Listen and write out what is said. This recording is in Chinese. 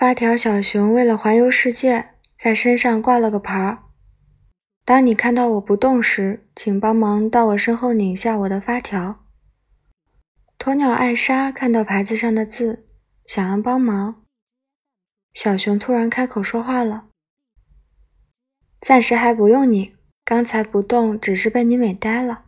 发条小熊为了环游世界，在身上挂了个牌儿。当你看到我不动时，请帮忙到我身后拧下我的发条。鸵鸟艾莎看到牌子上的字，想要帮忙。小熊突然开口说话了：“暂时还不用拧，刚才不动只是被你美呆了。”